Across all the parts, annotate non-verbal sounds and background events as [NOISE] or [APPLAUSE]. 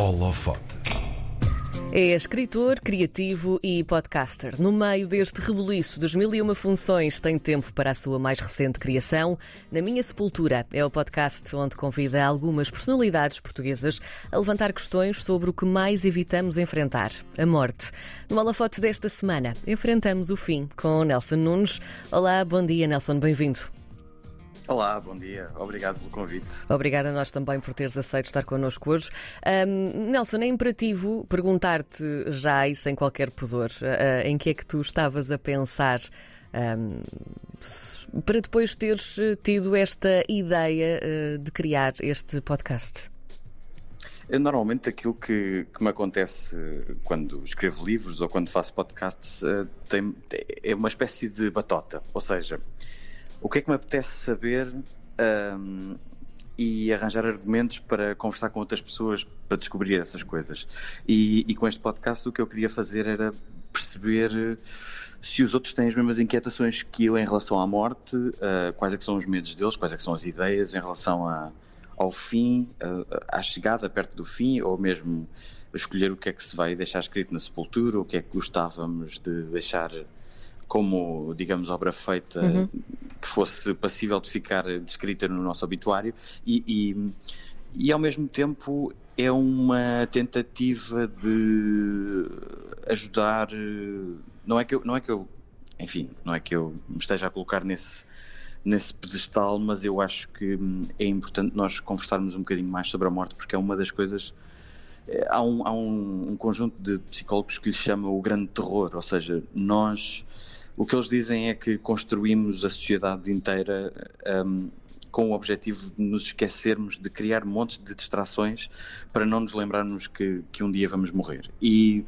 Holofote. É escritor, criativo e podcaster. No meio deste rebuliço das mil e uma funções, tem tempo para a sua mais recente criação. Na Minha Sepultura é o podcast onde convida algumas personalidades portuguesas a levantar questões sobre o que mais evitamos enfrentar, a morte. No Holofote desta semana, enfrentamos o fim com Nelson Nunes. Olá, bom dia, Nelson, bem-vindo. Olá, bom dia. Obrigado pelo convite. Obrigada a nós também por teres aceito estar connosco hoje. Um, Nelson, é imperativo perguntar-te já e sem qualquer pudor uh, em que é que tu estavas a pensar um, para depois teres tido esta ideia uh, de criar este podcast. Normalmente aquilo que, que, me acontece quando escrevo livros ou quando faço podcasts uh, tem, é uma espécie de batota, ou seja, o que é que me apetece saber um, e arranjar argumentos para conversar com outras pessoas para descobrir essas coisas. E, e, com este podcast o que eu queria fazer era perceber se os outros têm as mesmas inquietações que eu em relação à morte, uh, quais é que são os medos deles, quais é que são as ideias em relação a, ao fim, uh, à chegada perto do fim, ou mesmo escolher o que é que se vai deixar escrito na sepultura, o que é que gostávamos de deixar como, digamos, obra feita uhum. Fosse passível de ficar descrita no nosso obituário e, e, e, ao mesmo tempo é uma tentativa de ajudar. Não é que eu, não é que eu enfim, não é que eu me esteja a colocar nesse nesse pedestal, mas eu acho que é importante nós conversarmos um bocadinho mais sobre a morte, porque é uma das coisas. Eh, há um, há um, um conjunto de psicólogos que lhe chama o grande terror, ou seja, nós o que eles dizem é que construímos a sociedade inteira um, com o objetivo de nos esquecermos de criar montes de distrações para não nos lembrarmos que, que um dia vamos morrer. E,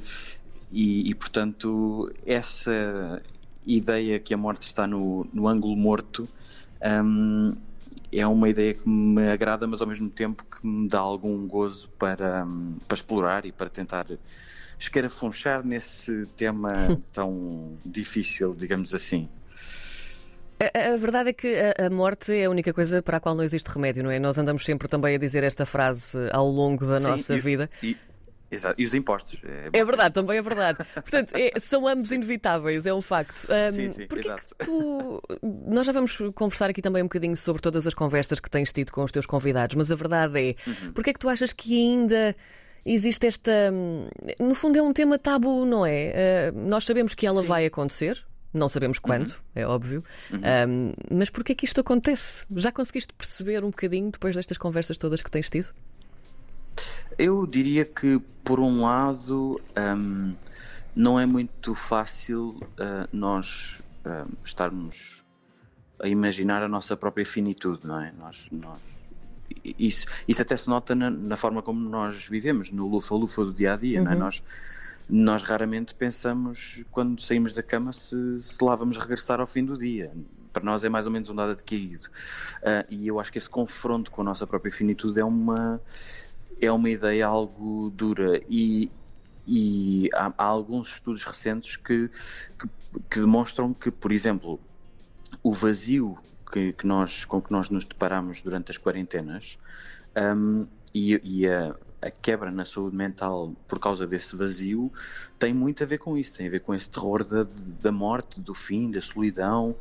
e, e, portanto, essa ideia que a morte está no, no ângulo morto um, é uma ideia que me agrada, mas ao mesmo tempo que me dá algum gozo para, para explorar e para tentar escarafunchar nesse tema [LAUGHS] tão difícil, digamos assim. A, a, verdade é que a, a, morte é a única coisa para a qual não existe remédio, não é? Nós andamos sempre também a dizer esta frase ao longo da Sim, nossa e, vida. E, exato, e os impostos. É, é verdade, também é verdade. Portanto, é, são ambos inevitáveis, é um facto. Um, sim, sim, exato. Tu... Nós já vamos conversar aqui também um bocadinho sobre todas as conversas que tens tido com os teus convidados, mas a verdade é, uhum. porque é que tu achas que ainda existe esta. No fundo, é um tema tabu, não é? Uh, nós sabemos que ela Sim. vai acontecer. Não sabemos quando, uhum. é óbvio. Uhum. Um, mas porquê é que isto acontece? Já conseguiste perceber um bocadinho depois destas conversas todas que tens tido? Eu diria que, por um lado, um, não é muito fácil uh, nós uh, estarmos a imaginar a nossa própria finitude, não é? Nós, nós isso, isso até se nota na, na forma como nós vivemos, no lufa-lufa do dia a dia, uhum. não é? Uhum. Nós, nós raramente pensamos, quando saímos da cama, se, se lá vamos regressar ao fim do dia. Para nós é mais ou menos um dado adquirido. Uh, e eu acho que esse confronto com a nossa própria finitude é uma, é uma ideia algo dura. E, e há, há alguns estudos recentes que, que, que demonstram que, por exemplo, o vazio que, que, nós, com que nós nos deparamos durante as quarentenas um, e, e a, a, quebra na saúde mental por causa desse vazio tem muito a ver com isso, tem a ver com esse terror da, da morte, do fim, da solidão,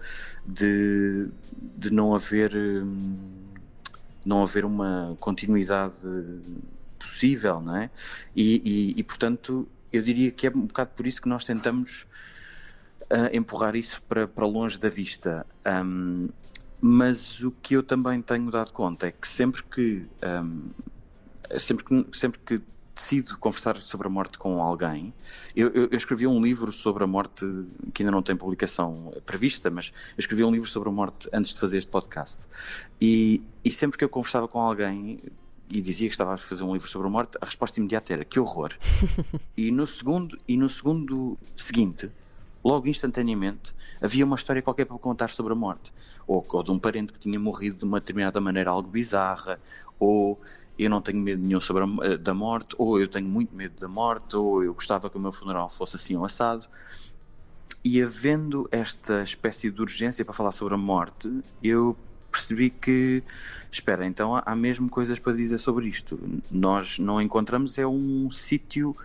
de, de não haver hum, não haver uma continuidade possível, não é? E, e, e portanto eu diria que é um bocado por isso que nós tentamos uh, empurrar isso para, para longe da vista. Um, mas o que eu também tenho dado conta é que sempre que, um, sempre que, sempre que decido conversar sobre a morte com alguém, eu, eu, eu, escrevi um livro sobre a morte que ainda não tem publicação prevista, mas eu escrevi um livro sobre a morte antes de fazer este podcast. E, e sempre que eu conversava com alguém e dizia que estava a fazer um livro sobre a morte, a resposta imediata era que horror. [LAUGHS] e no segundo e no segundo seguinte logo instantaneamente havia uma história qualquer para contar sobre a morte. Ou, ou, de um parente que tinha morrido de uma determinada maneira algo bizarra, ou eu não tenho medo nenhum sobre a, eh, da morte, ou eu tenho muito medo da morte, ou eu gostava que o meu funeral fosse assim ou assado. E havendo esta espécie de urgência para falar sobre a morte, eu percebi que, espera, então há, há mesmo coisas para dizer sobre isto. Nós não encontramos é um sítio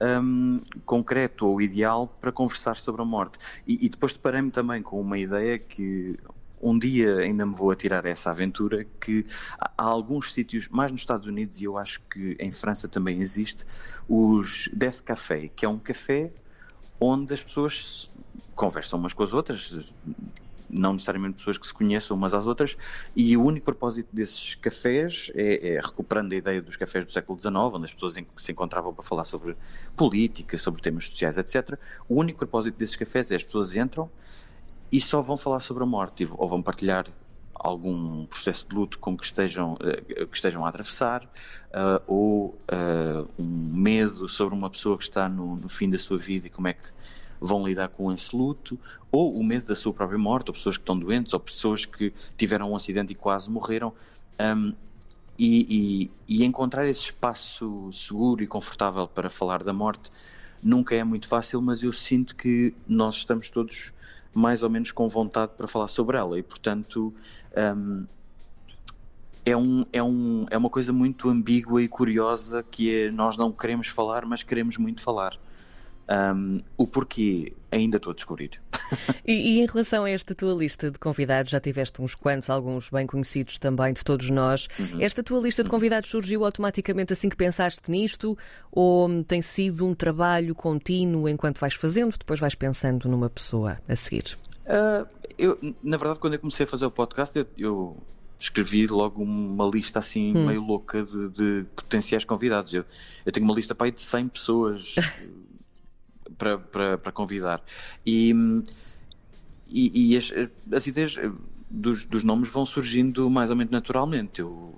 um, concreto ou ideal para conversar sobre a morte. E, e depois deparei-me também com uma ideia que um dia ainda me vou atirar essa aventura que há alguns sítios, mais nos Estados Unidos e eu acho que em França também existe, os Death Café, que é um café onde as pessoas conversam umas com as outras, não necessariamente pessoas que se conheçam umas às outras, e o único propósito desses cafés é, é recuperando a ideia dos cafés do século XIX, onde as pessoas se encontravam para falar sobre política, sobre temas sociais, etc. O único propósito desses cafés é as pessoas entram e só vão falar sobre a morte ou vão partilhar algum processo de luto com que estejam, eh, que estejam a atravessar uh, ou uh, um medo sobre uma pessoa que está no, no, fim da sua vida e como é que vão lidar com esse luto ou o medo da sua própria morte ou pessoas que estão doentes ou pessoas que tiveram um acidente e quase morreram um, e, e, e encontrar esse espaço seguro e confortável para falar da morte nunca é muito fácil mas eu sinto que nós estamos todos mais ou menos com vontade para falar sobre ela e portanto um, é, um, é, um, é uma coisa muito ambígua e curiosa que é nós não queremos falar, mas queremos muito falar. Um, o porquê ainda estou a descobrir. [LAUGHS] E, e, em relação a esta tua lista de convidados, já tiveste uns quantos, alguns bem conhecidos também de todos nós. Uhum. Esta tua lista de convidados surgiu automaticamente assim que pensaste nisto? Ou tem sido um trabalho contínuo enquanto vais fazendo, depois vais pensando numa pessoa a seguir? Uh, eu, na verdade, quando eu comecei a fazer o podcast, eu, eu escrevi logo uma lista assim hum. meio louca de, de, potenciais convidados. Eu, eu tenho uma lista para aí de 100 pessoas [LAUGHS] para, para, para convidar. E, e, e as, as, ideias dos, dos, nomes vão surgindo mais ou menos naturalmente. Eu,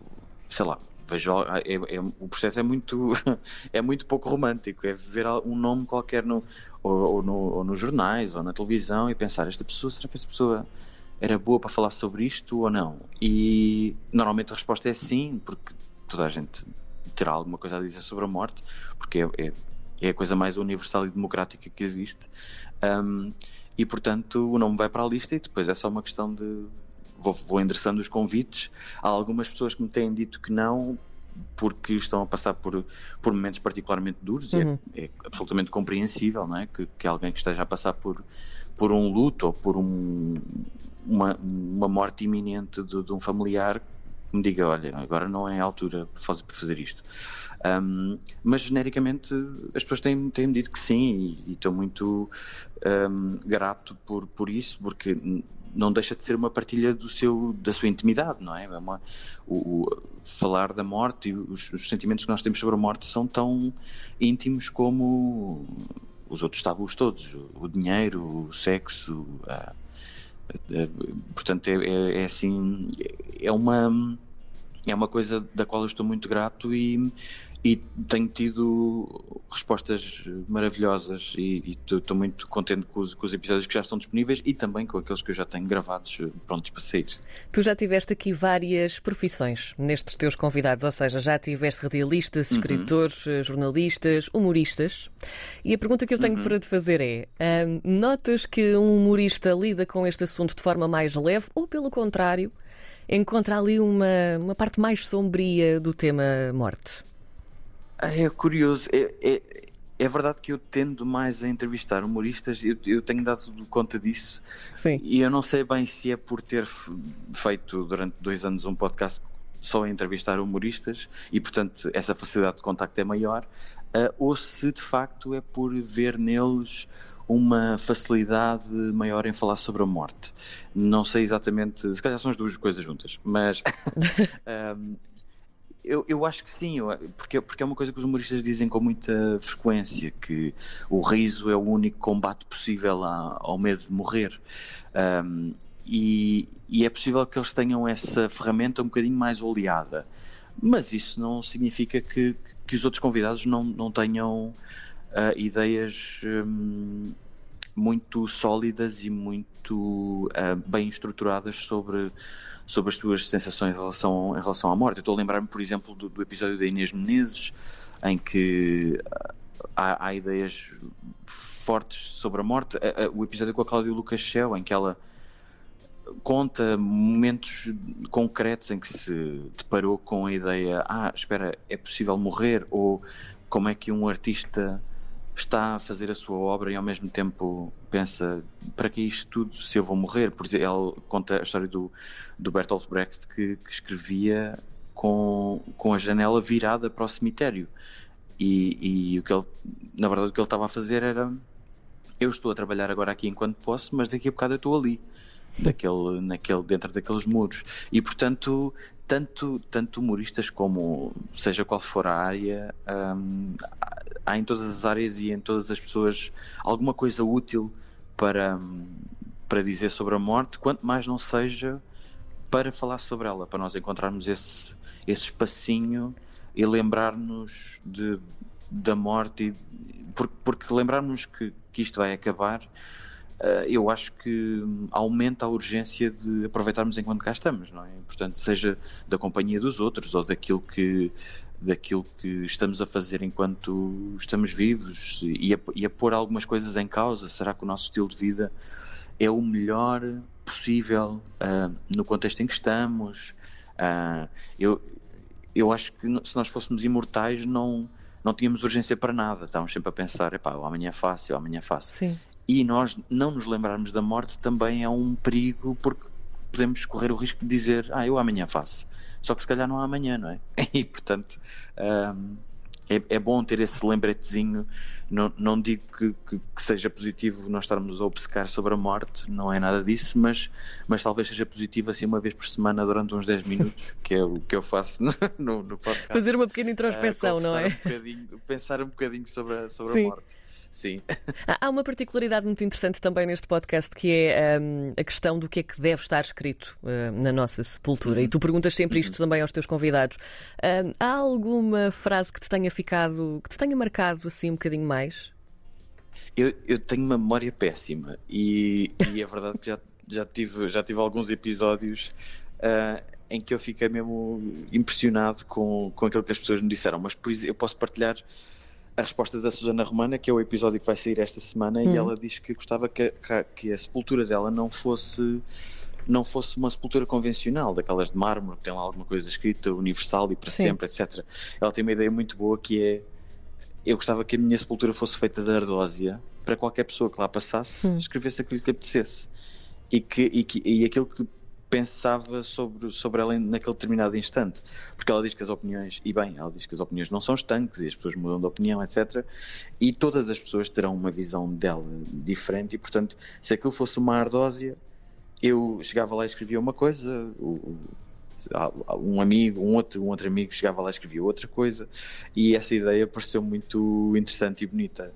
sei lá, vejo, é, é, o processo é muito, [LAUGHS] é muito pouco romântico. É ver um nome qualquer no, ou, ou, no, ou nos jornais ou na televisão e pensar: esta pessoa, será que esta pessoa era boa para falar sobre isto ou não? E normalmente a resposta é sim, porque toda a gente terá alguma coisa a dizer sobre a morte, porque é, é é a coisa mais universal e democrática que existe. Um, e portanto o nome vai para a lista e depois é só uma questão de. Vou, vou endereçando os convites. Há algumas pessoas que me têm dito que não, porque estão a passar por, por momentos particularmente duros uhum. e é, é, absolutamente compreensível não é? Que, que, alguém que esteja a passar por, por um luto ou por um, uma, uma morte iminente de, de um familiar me diga, olha, agora não é a altura para fazer isto. Um, mas genericamente as pessoas têm, têm dito que sim e, e estou muito um, grato por, por isso, porque não deixa de ser uma partilha do seu, da sua intimidade, não é? é uma, o, o, falar da morte e os, os, sentimentos que nós temos sobre a morte são tão íntimos como os outros tabus todos, o, dinheiro, o sexo, a, portanto é, é, é, assim é uma é uma coisa da qual eu estou muito grato e, e tenho tido respostas maravilhosas e estou muito contente com os, com os, episódios que já estão disponíveis e também com aqueles que eu já tenho gravados prontos para sair. Tu já tiveste aqui várias profissões nestes teus convidados, ou seja, já tiveste radialistas, uhum. escritores, uhum. jornalistas, humoristas. E a pergunta que eu tenho uhum. para te fazer é: hum, notas que um humorista lida com este assunto de forma mais leve ou, pelo contrário, encontra ali uma, uma parte mais sombria do tema morte? É curioso. É, é, é, verdade que eu tendo mais a entrevistar humoristas, eu, eu, tenho dado conta disso. Sim. E eu não sei bem se é por ter feito durante dois anos um podcast só a entrevistar humoristas e, portanto, essa facilidade de contacto é maior, uh, ou se de facto é por ver neles uma facilidade maior em falar sobre a morte. Não sei exatamente, se calhar são as duas coisas juntas, mas [LAUGHS] um, eu, eu acho que sim, porque, porque é uma coisa que os humoristas dizem com muita frequência, que o riso é o único combate possível ao medo de morrer. Um, e, e, é possível que eles tenham essa ferramenta um bocadinho mais oleada. Mas isso não significa que, que os outros convidados não, não tenham uh, ideias um, muito sólidas e muito uh, bem estruturadas sobre, sobre as suas sensações em relação, em relação à morte. Eu estou a lembrar-me, por exemplo, do, do, episódio da Inês Menezes, em que ah, há, há ideias fortes sobre a morte. O episódio com a Cláudia Lucas Shell, em que ela conta momentos concretos em que se deparou com a ideia: ah, espera, é possível morrer? Ou como é que um artista está a fazer a sua obra e ao mesmo tempo pensa para que isto tudo se eu vou morrer? Por exemplo, ele conta a história do, do Bertolt Brecht que, que escrevia com, com a janela virada para o cemitério. E, e, o que ele, na verdade, o que ele estava a fazer era: eu estou a trabalhar agora aqui enquanto posso, mas daqui a bocado eu estou ali, daquele, naquele, dentro daqueles muros. E portanto, tanto, tanto humoristas como seja qual for a área, hum, há em todas as áreas e em todas as pessoas alguma coisa útil para, para dizer sobre a morte, quanto mais não seja para falar sobre ela, para nós encontrarmos esse, esse espacinho e lembrar-nos de, da morte, porque, porque lembrarmos que, que isto vai acabar, uh, eu acho que aumenta a urgência de aproveitarmos enquanto cá estamos, não é? Portanto, seja da companhia dos outros ou daquilo que daquilo que estamos a fazer enquanto estamos vivos e a, e a pôr algumas coisas em causa. Será que o nosso estilo de vida é o melhor possível uh, no contexto em que estamos? Uh, eu, eu acho que se nós fôssemos imortais não, não tínhamos urgência para nada. Estávamos sempre a pensar, epá, o amanhã é fácil, o amanhã é fácil. Sim. E nós não nos lembrarmos da morte também é um perigo porque podemos correr o risco de dizer, ah, eu amanhã faço. Só que se calhar não há amanhã, não é? [LAUGHS] E portanto um, é, é, bom ter esse lembretezinho. Não, não digo que, que, que, seja positivo nós estarmos a obcecar sobre a morte, não é nada disso, mas, mas talvez seja positivo assim uma vez por semana durante uns 10 minutos, [LAUGHS] que é o que eu faço no, no, no podcast. Fazer uma pequena introspeção, uh, não é? Um pensar um bocadinho sobre a, sobre a morte. Sim. Há uma particularidade muito interessante também neste podcast que é um, a questão do que é que deve estar escrito uh, na nossa sepultura. Uhum. E tu perguntas sempre isto uhum. também aos teus convidados. Uh, há alguma frase que te tenha ficado, que te tenha marcado assim um bocadinho mais? Eu, eu tenho uma memória péssima e, e é verdade que já, já, tive, já tive alguns episódios uh, em que eu fiquei mesmo impressionado com, com aquilo que as pessoas me disseram, mas por isso eu posso partilhar a resposta da Susana Romana, que é o episódio que vai sair esta semana, hum. e ela diz que gostava que, que, a sepultura dela não fosse não fosse uma sepultura convencional, daquelas de mármore, que tem lá alguma coisa escrita universal e para Sim. sempre, etc. Ela tem uma ideia muito boa que é eu gostava que a minha sepultura fosse feita de ardósia para qualquer pessoa que lá passasse hum. escrevesse aquilo que apetecesse e, que, e, que, e aquilo que pensava sobre, sobre ela naquele determinado instante. Porque ela diz que as opiniões, e bem, ela diz que as opiniões não são estanques e as pessoas mudam de opinião, etc. E todas as pessoas terão uma visão dela diferente, e portanto, se aquilo fosse uma ardósia, eu chegava lá e escrevia uma coisa, um amigo, um outro, um outro amigo chegava lá e escrevia outra coisa, e essa ideia pareceu muito interessante e bonita.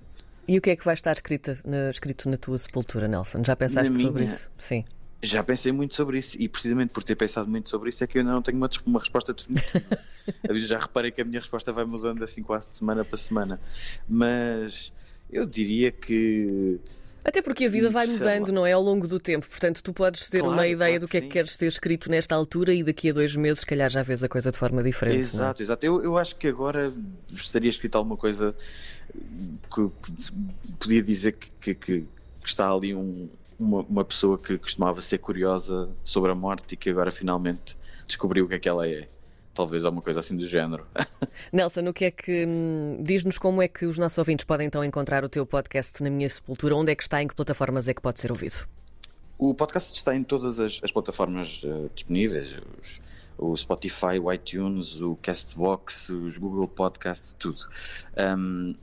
E o que é que vai estar escrito na, escrito na tua sepultura, Nelson? Já pensaste na sobre minha... isso? Sim. Já pensei muito sobre isso e precisamente por ter pensado muito sobre isso é que eu ainda não tenho uma, uma resposta definitiva. [LAUGHS] já reparei que a minha resposta vai mudando assim quase de semana para semana. Mas eu diria que. Até porque a vida vai mudando, não é? Ao longo do tempo. Portanto, tu podes ter claro, uma ideia claro do que, é que queres ter escrito nesta altura e daqui a dois meses, se calhar, já vês a coisa de forma diferente. É? Exato, é? exato. Eu, eu acho que agora estaria escrito alguma coisa que, que podia dizer que, que, que está ali um, uma, uma pessoa que costumava ser curiosa sobre a morte e que agora finalmente descobriu o que é que ela é talvez alguma coisa assim do género. [LAUGHS] Nelson, o que é que hum, diz-nos como é que os nossos ouvintes podem então encontrar o teu podcast na minha sepultura? Onde é que está? Em que plataformas é que pode ser ouvido? O podcast está em todas as, as plataformas uh, disponíveis. Os, o Spotify, o iTunes, o Castbox, os Google Podcasts, tudo. Um,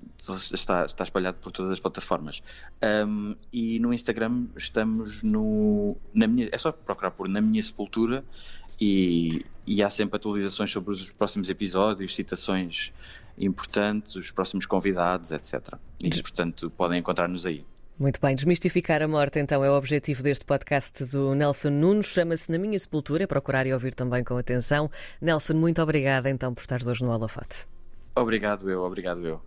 está, está espalhado por todas as plataformas. Um, e no Instagram estamos no. Na minha, é só procurar por Na Minha Sepultura e, e há sempre atualizações sobre os próximos episódios, citações importantes, os próximos convidados, etc. E, portanto, podem encontrar-nos aí. Muito bem, desmistificar a morte então é o objetivo deste podcast do Nelson Nunes, chama-se Na Minha Sepultura, procurar e ouvir também com atenção. Nelson, muito obrigada então por estares hoje no Holofote. Obrigado eu, obrigado eu.